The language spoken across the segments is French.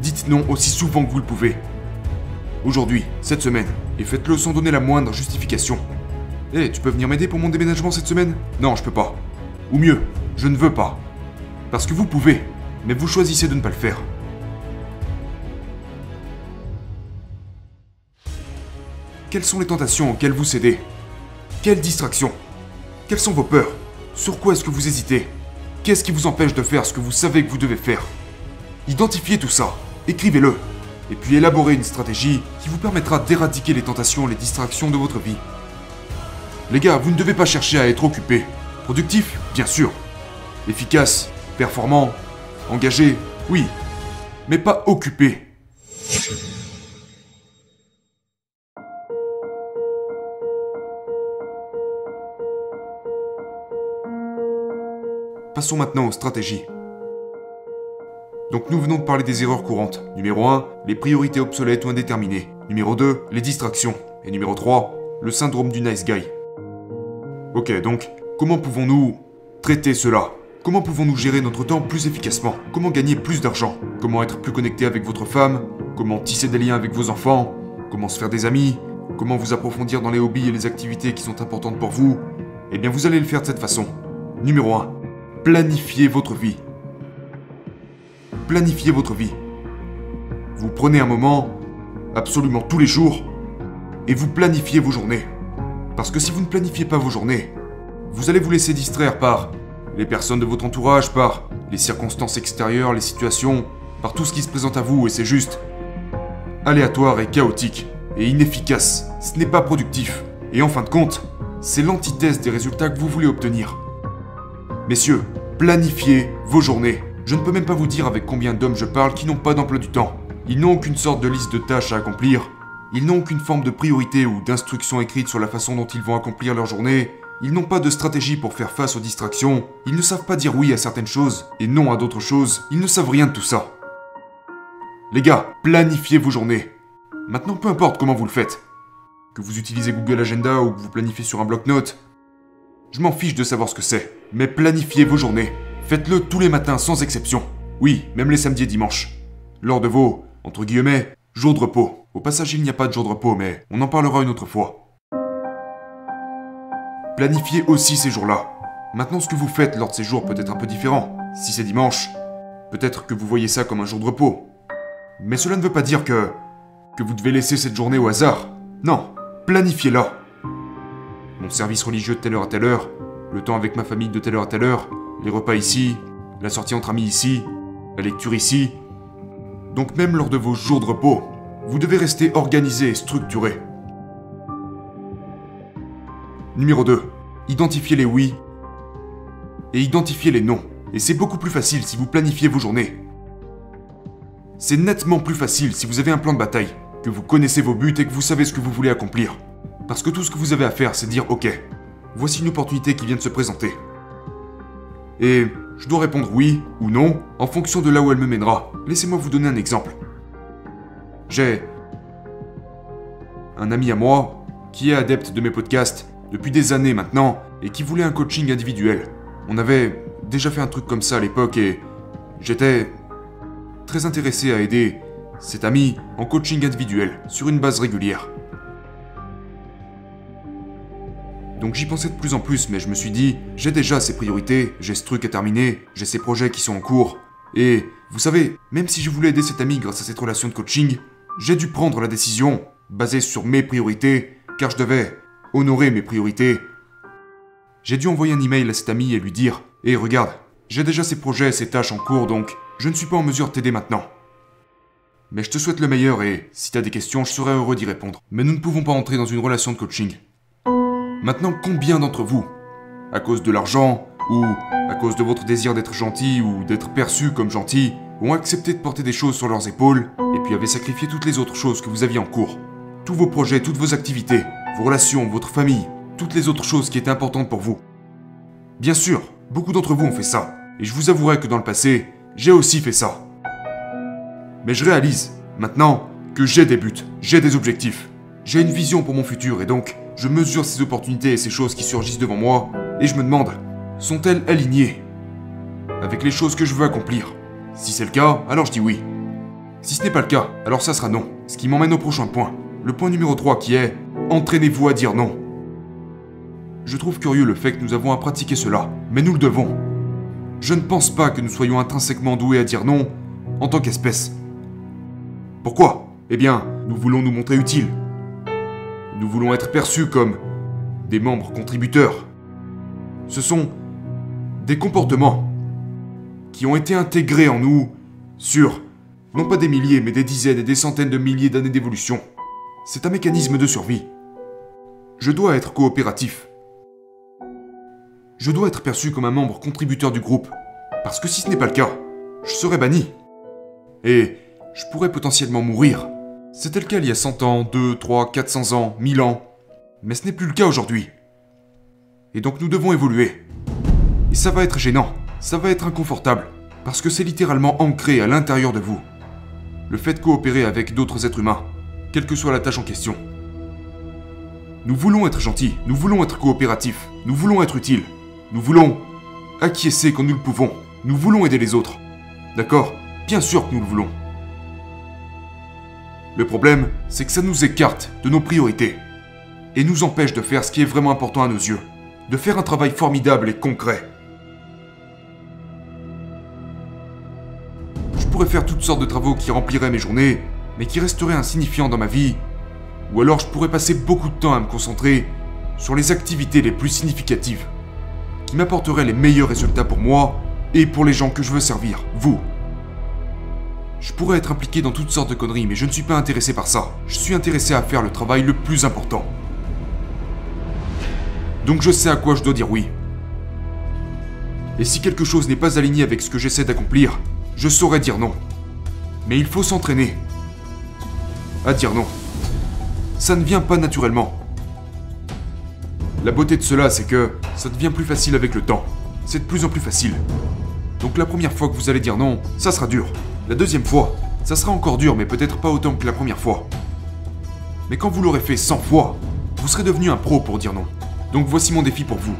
Dites non aussi souvent que vous le pouvez. Aujourd'hui, cette semaine, et faites-le sans donner la moindre justification. Eh, tu peux venir m'aider pour mon déménagement cette semaine? Non, je peux pas. Ou mieux, je ne veux pas. Parce que vous pouvez, mais vous choisissez de ne pas le faire. Quelles sont les tentations auxquelles vous cédez? Quelles distractions? Quelles sont vos peurs? Sur quoi est-ce que vous hésitez? Qu'est-ce qui vous empêche de faire ce que vous savez que vous devez faire? Identifiez tout ça, écrivez-le, et puis élaborez une stratégie qui vous permettra d'éradiquer les tentations et les distractions de votre vie. Les gars, vous ne devez pas chercher à être occupé. Productif, bien sûr. Efficace, performant, engagé, oui. Mais pas occupé. Passons maintenant aux stratégies. Donc nous venons de parler des erreurs courantes. Numéro 1, les priorités obsolètes ou indéterminées. Numéro 2, les distractions. Et numéro 3, le syndrome du nice guy. Ok, donc, comment pouvons-nous traiter cela? Comment pouvons-nous gérer notre temps plus efficacement? Comment gagner plus d'argent? Comment être plus connecté avec votre femme? Comment tisser des liens avec vos enfants? Comment se faire des amis? Comment vous approfondir dans les hobbies et les activités qui sont importantes pour vous? Eh bien, vous allez le faire de cette façon. Numéro 1. Planifiez votre vie. Planifiez votre vie. Vous prenez un moment, absolument tous les jours, et vous planifiez vos journées. Parce que si vous ne planifiez pas vos journées, vous allez vous laisser distraire par les personnes de votre entourage, par les circonstances extérieures, les situations, par tout ce qui se présente à vous, et c'est juste aléatoire et chaotique, et inefficace. Ce n'est pas productif. Et en fin de compte, c'est l'antithèse des résultats que vous voulez obtenir. Messieurs, planifiez vos journées. Je ne peux même pas vous dire avec combien d'hommes je parle qui n'ont pas d'emploi du temps. Ils n'ont aucune sorte de liste de tâches à accomplir. Ils n'ont aucune forme de priorité ou d'instruction écrite sur la façon dont ils vont accomplir leur journée. Ils n'ont pas de stratégie pour faire face aux distractions. Ils ne savent pas dire oui à certaines choses et non à d'autres choses. Ils ne savent rien de tout ça. Les gars, planifiez vos journées. Maintenant, peu importe comment vous le faites. Que vous utilisez Google Agenda ou que vous planifiez sur un bloc-notes, je m'en fiche de savoir ce que c'est. Mais planifiez vos journées. Faites-le tous les matins sans exception. Oui, même les samedis et dimanches. Lors de vos, entre guillemets, jours de repos. Au passage, il n'y a pas de jour de repos, mais on en parlera une autre fois. Planifiez aussi ces jours-là. Maintenant, ce que vous faites lors de ces jours peut être un peu différent. Si c'est dimanche, peut-être que vous voyez ça comme un jour de repos. Mais cela ne veut pas dire que... que vous devez laisser cette journée au hasard. Non, planifiez-la. Mon service religieux de telle heure à telle heure, le temps avec ma famille de telle heure à telle heure, les repas ici, la sortie entre amis ici, la lecture ici. Donc même lors de vos jours de repos, vous devez rester organisé et structuré. Numéro 2. Identifiez les oui et identifiez les non. Et c'est beaucoup plus facile si vous planifiez vos journées. C'est nettement plus facile si vous avez un plan de bataille, que vous connaissez vos buts et que vous savez ce que vous voulez accomplir. Parce que tout ce que vous avez à faire, c'est dire ok, voici une opportunité qui vient de se présenter. Et je dois répondre oui ou non en fonction de là où elle me mènera. Laissez-moi vous donner un exemple. J'ai un ami à moi qui est adepte de mes podcasts depuis des années maintenant et qui voulait un coaching individuel. On avait déjà fait un truc comme ça à l'époque et j'étais très intéressé à aider cet ami en coaching individuel sur une base régulière. Donc j'y pensais de plus en plus, mais je me suis dit, j'ai déjà ces priorités, j'ai ce truc à terminer, j'ai ces projets qui sont en cours. Et, vous savez, même si je voulais aider cet ami grâce à cette relation de coaching, j'ai dû prendre la décision, basée sur mes priorités, car je devais honorer mes priorités. J'ai dû envoyer un email à cet ami et lui dire Hé, regarde, j'ai déjà ces projets, ces tâches en cours, donc je ne suis pas en mesure de t'aider maintenant. Mais je te souhaite le meilleur et, si t'as des questions, je serai heureux d'y répondre. Mais nous ne pouvons pas entrer dans une relation de coaching. Maintenant, combien d'entre vous, à cause de l'argent, ou à cause de votre désir d'être gentil ou d'être perçu comme gentil, ont accepté de porter des choses sur leurs épaules, et puis avaient sacrifié toutes les autres choses que vous aviez en cours? Tous vos projets, toutes vos activités, vos relations, votre famille, toutes les autres choses qui étaient importantes pour vous. Bien sûr, beaucoup d'entre vous ont fait ça, et je vous avouerai que dans le passé, j'ai aussi fait ça. Mais je réalise, maintenant, que j'ai des buts, j'ai des objectifs, j'ai une vision pour mon futur, et donc, je mesure ces opportunités et ces choses qui surgissent devant moi, et je me demande, sont-elles alignées avec les choses que je veux accomplir? Si c'est le cas, alors je dis oui. Si ce n'est pas le cas, alors ça sera non. Ce qui m'emmène au prochain point. Le point numéro 3 qui est Entraînez-vous à dire non. Je trouve curieux le fait que nous avons à pratiquer cela, mais nous le devons. Je ne pense pas que nous soyons intrinsèquement doués à dire non en tant qu'espèce. Pourquoi? Eh bien, nous voulons nous montrer utiles. Nous voulons être perçus comme des membres contributeurs. Ce sont des comportements qui ont été intégrés en nous sur non pas des milliers, mais des dizaines et des centaines de milliers d'années d'évolution. C'est un mécanisme de survie. Je dois être coopératif. Je dois être perçu comme un membre contributeur du groupe, parce que si ce n'est pas le cas, je serai banni. Et je pourrais potentiellement mourir. C'était le cas il y a 100 ans, 2, 3, 400 ans, 1000 ans. Mais ce n'est plus le cas aujourd'hui. Et donc nous devons évoluer. Et ça va être gênant, ça va être inconfortable, parce que c'est littéralement ancré à l'intérieur de vous. Le fait de coopérer avec d'autres êtres humains, quelle que soit la tâche en question. Nous voulons être gentils, nous voulons être coopératifs, nous voulons être utiles, nous voulons acquiescer quand nous le pouvons, nous voulons aider les autres. D'accord? Bien sûr que nous le voulons. Le problème, c'est que ça nous écarte de nos priorités et nous empêche de faire ce qui est vraiment important à nos yeux, de faire un travail formidable et concret. Je pourrais faire toutes sortes de travaux qui rempliraient mes journées, mais qui resteraient insignifiants dans ma vie, ou alors je pourrais passer beaucoup de temps à me concentrer sur les activités les plus significatives, qui m'apporteraient les meilleurs résultats pour moi et pour les gens que je veux servir, vous. Je pourrais être impliqué dans toutes sortes de conneries, mais je ne suis pas intéressé par ça. Je suis intéressé à faire le travail le plus important. Donc je sais à quoi je dois dire oui. Et si quelque chose n'est pas aligné avec ce que j'essaie d'accomplir, je saurais dire non. Mais il faut s'entraîner à dire non. Ça ne vient pas naturellement. La beauté de cela, c'est que ça devient plus facile avec le temps. C'est de plus en plus facile. Donc la première fois que vous allez dire non, ça sera dur. La deuxième fois, ça sera encore dur, mais peut-être pas autant que la première fois. Mais quand vous l'aurez fait 100 fois, vous serez devenu un pro pour dire non. Donc voici mon défi pour vous.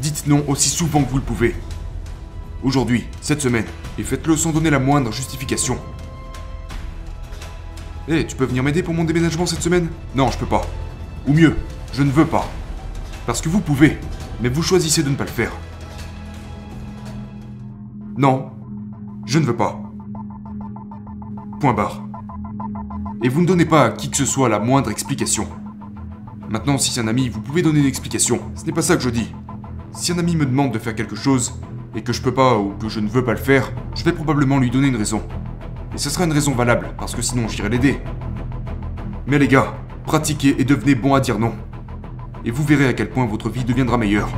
Dites non aussi souvent que vous le pouvez. Aujourd'hui, cette semaine, et faites-le sans donner la moindre justification. Eh, tu peux venir m'aider pour mon déménagement cette semaine? Non, je peux pas. Ou mieux, je ne veux pas. Parce que vous pouvez, mais vous choisissez de ne pas le faire. Non, je ne veux pas. Point barre. Et vous ne donnez pas à qui que ce soit la moindre explication. Maintenant, si c'est un ami, vous pouvez donner une explication. Ce n'est pas ça que je dis. Si un ami me demande de faire quelque chose, et que je peux pas ou que je ne veux pas le faire, je vais probablement lui donner une raison. Et ce sera une raison valable, parce que sinon j'irai l'aider. Mais les gars, pratiquez et devenez bon à dire non. Et vous verrez à quel point votre vie deviendra meilleure.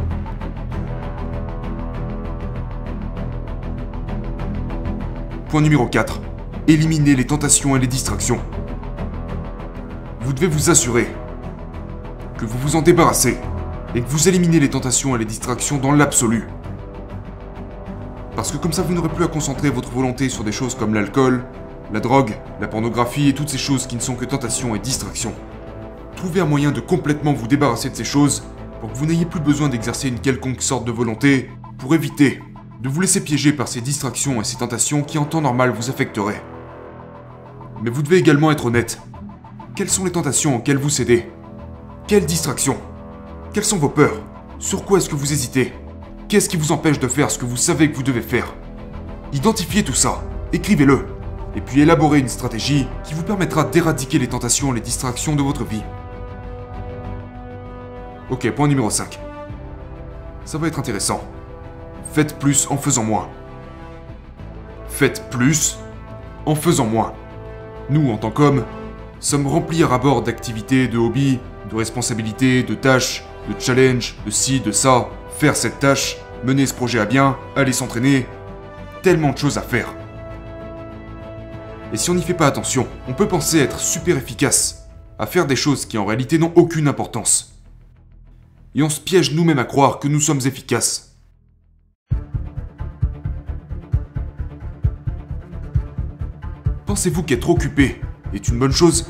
Point numéro 4. Éliminez les tentations et les distractions. Vous devez vous assurer que vous vous en débarrassez et que vous éliminez les tentations et les distractions dans l'absolu. Parce que comme ça, vous n'aurez plus à concentrer votre volonté sur des choses comme l'alcool, la drogue, la pornographie et toutes ces choses qui ne sont que tentations et distractions. Trouvez un moyen de complètement vous débarrasser de ces choses pour que vous n'ayez plus besoin d'exercer une quelconque sorte de volonté pour éviter de vous laisser piéger par ces distractions et ces tentations qui en temps normal vous affecteraient. Mais vous devez également être honnête. Quelles sont les tentations auxquelles vous cédez? Quelles distractions? Quelles sont vos peurs? Sur quoi est-ce que vous hésitez? Qu'est-ce qui vous empêche de faire ce que vous savez que vous devez faire? Identifiez tout ça, écrivez-le, et puis élaborez une stratégie qui vous permettra d'éradiquer les tentations et les distractions de votre vie. Ok, point numéro 5. Ça va être intéressant. Faites plus en faisant moins. Faites plus en faisant moins. Nous, en tant qu'hommes, sommes remplis à bord d'activités, de hobbies, de responsabilités, de tâches, de challenges, de ci, de ça, faire cette tâche, mener ce projet à bien, aller s'entraîner, tellement de choses à faire. Et si on n'y fait pas attention, on peut penser être super efficace, à faire des choses qui en réalité n'ont aucune importance. Et on se piège nous-mêmes à croire que nous sommes efficaces. Pensez-vous qu'être occupé est une bonne chose?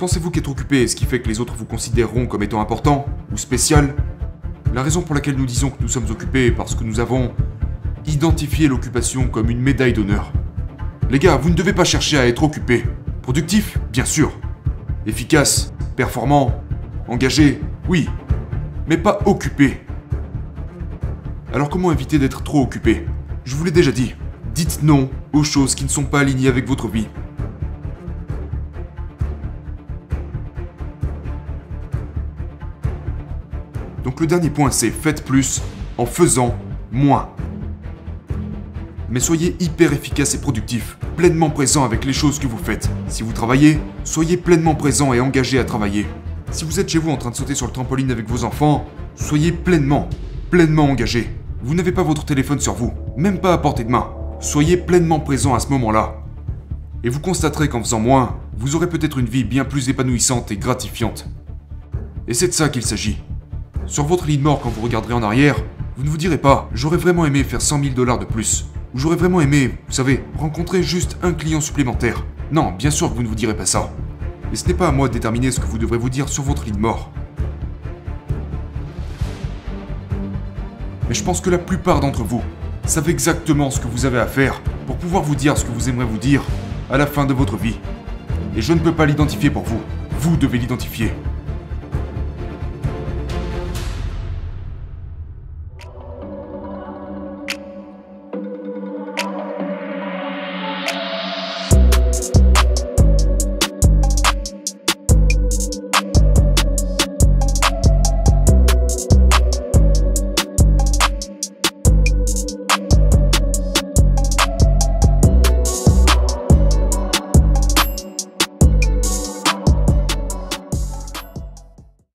Pensez-vous qu'être occupé est ce qui fait que les autres vous considéreront comme étant important ou spécial? La raison pour laquelle nous disons que nous sommes occupés est parce que nous avons identifié l'occupation comme une médaille d'honneur. Les gars, vous ne devez pas chercher à être occupé. Productif, bien sûr. Efficace, performant, engagé, oui. Mais pas occupé. Alors comment éviter d'être trop occupé? Je vous l'ai déjà dit. Dites non aux choses qui ne sont pas alignées avec votre vie. Donc le dernier point, c'est faites plus en faisant moins. Mais soyez hyper efficace et productif, pleinement présent avec les choses que vous faites. Si vous travaillez, soyez pleinement présent et engagé à travailler. Si vous êtes chez vous en train de sauter sur le trampoline avec vos enfants, soyez pleinement, pleinement engagé. Vous n'avez pas votre téléphone sur vous, même pas à portée de main. Soyez pleinement présent à ce moment-là. Et vous constaterez qu'en faisant moins, vous aurez peut-être une vie bien plus épanouissante et gratifiante. Et c'est de ça qu'il s'agit. Sur votre lit de mort, quand vous regarderez en arrière, vous ne vous direz pas J'aurais vraiment aimé faire 100 000 dollars de plus. Ou j'aurais vraiment aimé, vous savez, rencontrer juste un client supplémentaire. Non, bien sûr que vous ne vous direz pas ça. Et ce n'est pas à moi de déterminer ce que vous devrez vous dire sur votre lit de mort. Mais je pense que la plupart d'entre vous savent exactement ce que vous avez à faire pour pouvoir vous dire ce que vous aimeriez vous dire à la fin de votre vie. Et je ne peux pas l'identifier pour vous. Vous devez l'identifier.